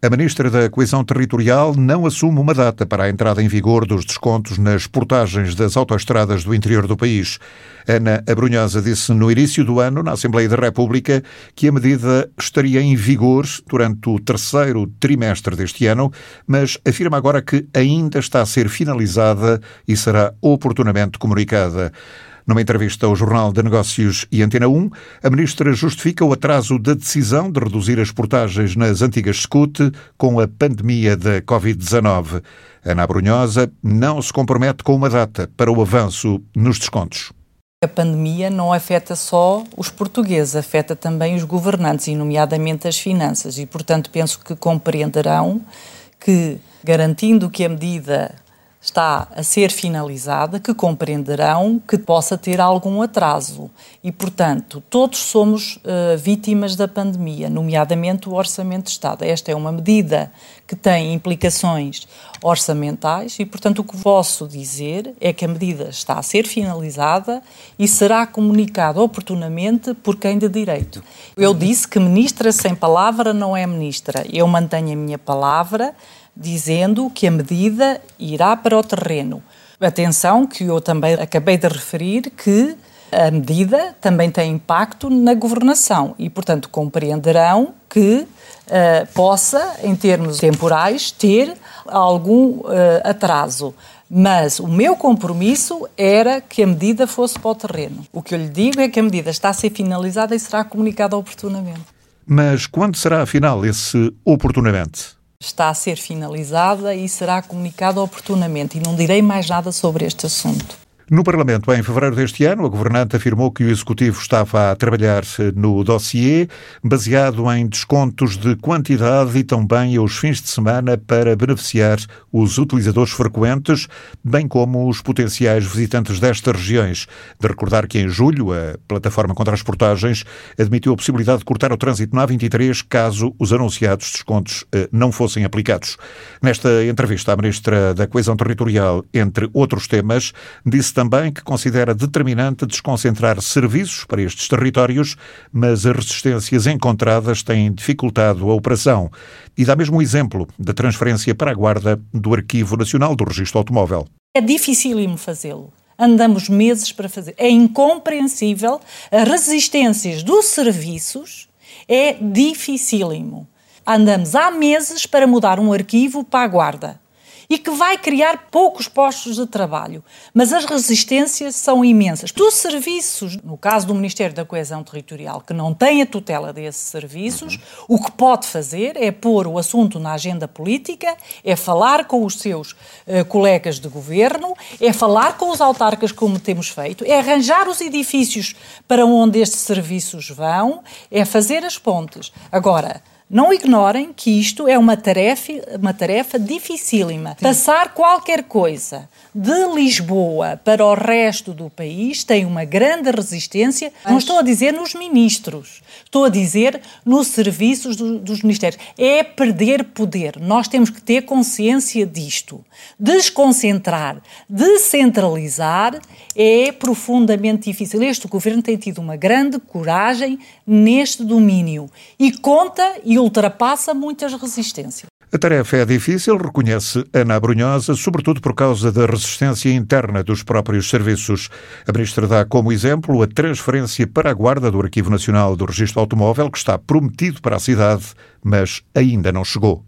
A Ministra da Coesão Territorial não assume uma data para a entrada em vigor dos descontos nas portagens das autoestradas do interior do país. Ana Abrunhosa disse no início do ano, na Assembleia da República, que a medida estaria em vigor durante o terceiro trimestre deste ano, mas afirma agora que ainda está a ser finalizada e será oportunamente comunicada. Numa entrevista ao Jornal de Negócios e Antena 1, a ministra justifica o atraso da decisão de reduzir as portagens nas antigas SCUT com a pandemia da Covid-19. Ana Brunhosa não se compromete com uma data para o avanço nos descontos. A pandemia não afeta só os portugueses, afeta também os governantes, e nomeadamente as finanças, e portanto penso que compreenderão que, garantindo que a medida está a ser finalizada, que compreenderão que possa ter algum atraso. E, portanto, todos somos uh, vítimas da pandemia, nomeadamente o Orçamento de Estado. Esta é uma medida que tem implicações orçamentais e, portanto, o que posso dizer é que a medida está a ser finalizada e será comunicada oportunamente por quem de direito. Eu disse que ministra sem palavra não é ministra. Eu mantenho a minha palavra dizendo que a medida irá para o terreno. Atenção, que eu também acabei de referir que a medida também tem impacto na governação e, portanto, compreenderão que uh, possa, em termos temporais, ter algum uh, atraso. Mas o meu compromisso era que a medida fosse para o terreno. O que eu lhe digo é que a medida está a ser finalizada e será comunicada oportunamente. Mas quando será, afinal, esse oportunamente? Está a ser finalizada e será comunicada oportunamente. E não direi mais nada sobre este assunto. No Parlamento, em fevereiro deste ano, a governante afirmou que o Executivo estava a trabalhar no dossiê, baseado em descontos de quantidade e também aos fins de semana para beneficiar os utilizadores frequentes, bem como os potenciais visitantes destas regiões. De recordar que em julho, a plataforma contra as portagens admitiu a possibilidade de cortar o trânsito na A23 caso os anunciados descontos eh, não fossem aplicados. Nesta entrevista, a Ministra da Coesão Territorial, entre outros temas, disse também que considera determinante desconcentrar serviços para estes territórios, mas as resistências encontradas têm dificultado a operação. E dá mesmo o exemplo da transferência para a Guarda do Arquivo Nacional do Registro Automóvel. É dificílimo fazê-lo andamos meses para fazer. É incompreensível. As resistências dos serviços é dificílimo. Andamos há meses para mudar um arquivo para a guarda e que vai criar poucos postos de trabalho. Mas as resistências são imensas. Dos serviços, no caso do Ministério da Coesão Territorial, que não tem a tutela desses serviços, o que pode fazer é pôr o assunto na agenda política, é falar com os seus uh, colegas de governo, é falar com os autarcas, como temos feito, é arranjar os edifícios para onde estes serviços vão, é fazer as pontes. Agora, não ignorem que isto é uma tarefa, uma tarefa dificílima. Sim. Passar qualquer coisa de Lisboa para o resto do país tem uma grande resistência. Não estou a dizer nos ministros, estou a dizer nos serviços do, dos ministérios. É perder poder. Nós temos que ter consciência disto. Desconcentrar, descentralizar é profundamente difícil. Este governo tem tido uma grande coragem neste domínio e conta ultrapassa muitas resistências. A tarefa é difícil, reconhece Ana Brunhosa, sobretudo por causa da resistência interna dos próprios serviços. A ministra dá como exemplo a transferência para a guarda do Arquivo Nacional do Registro Automóvel, que está prometido para a cidade, mas ainda não chegou.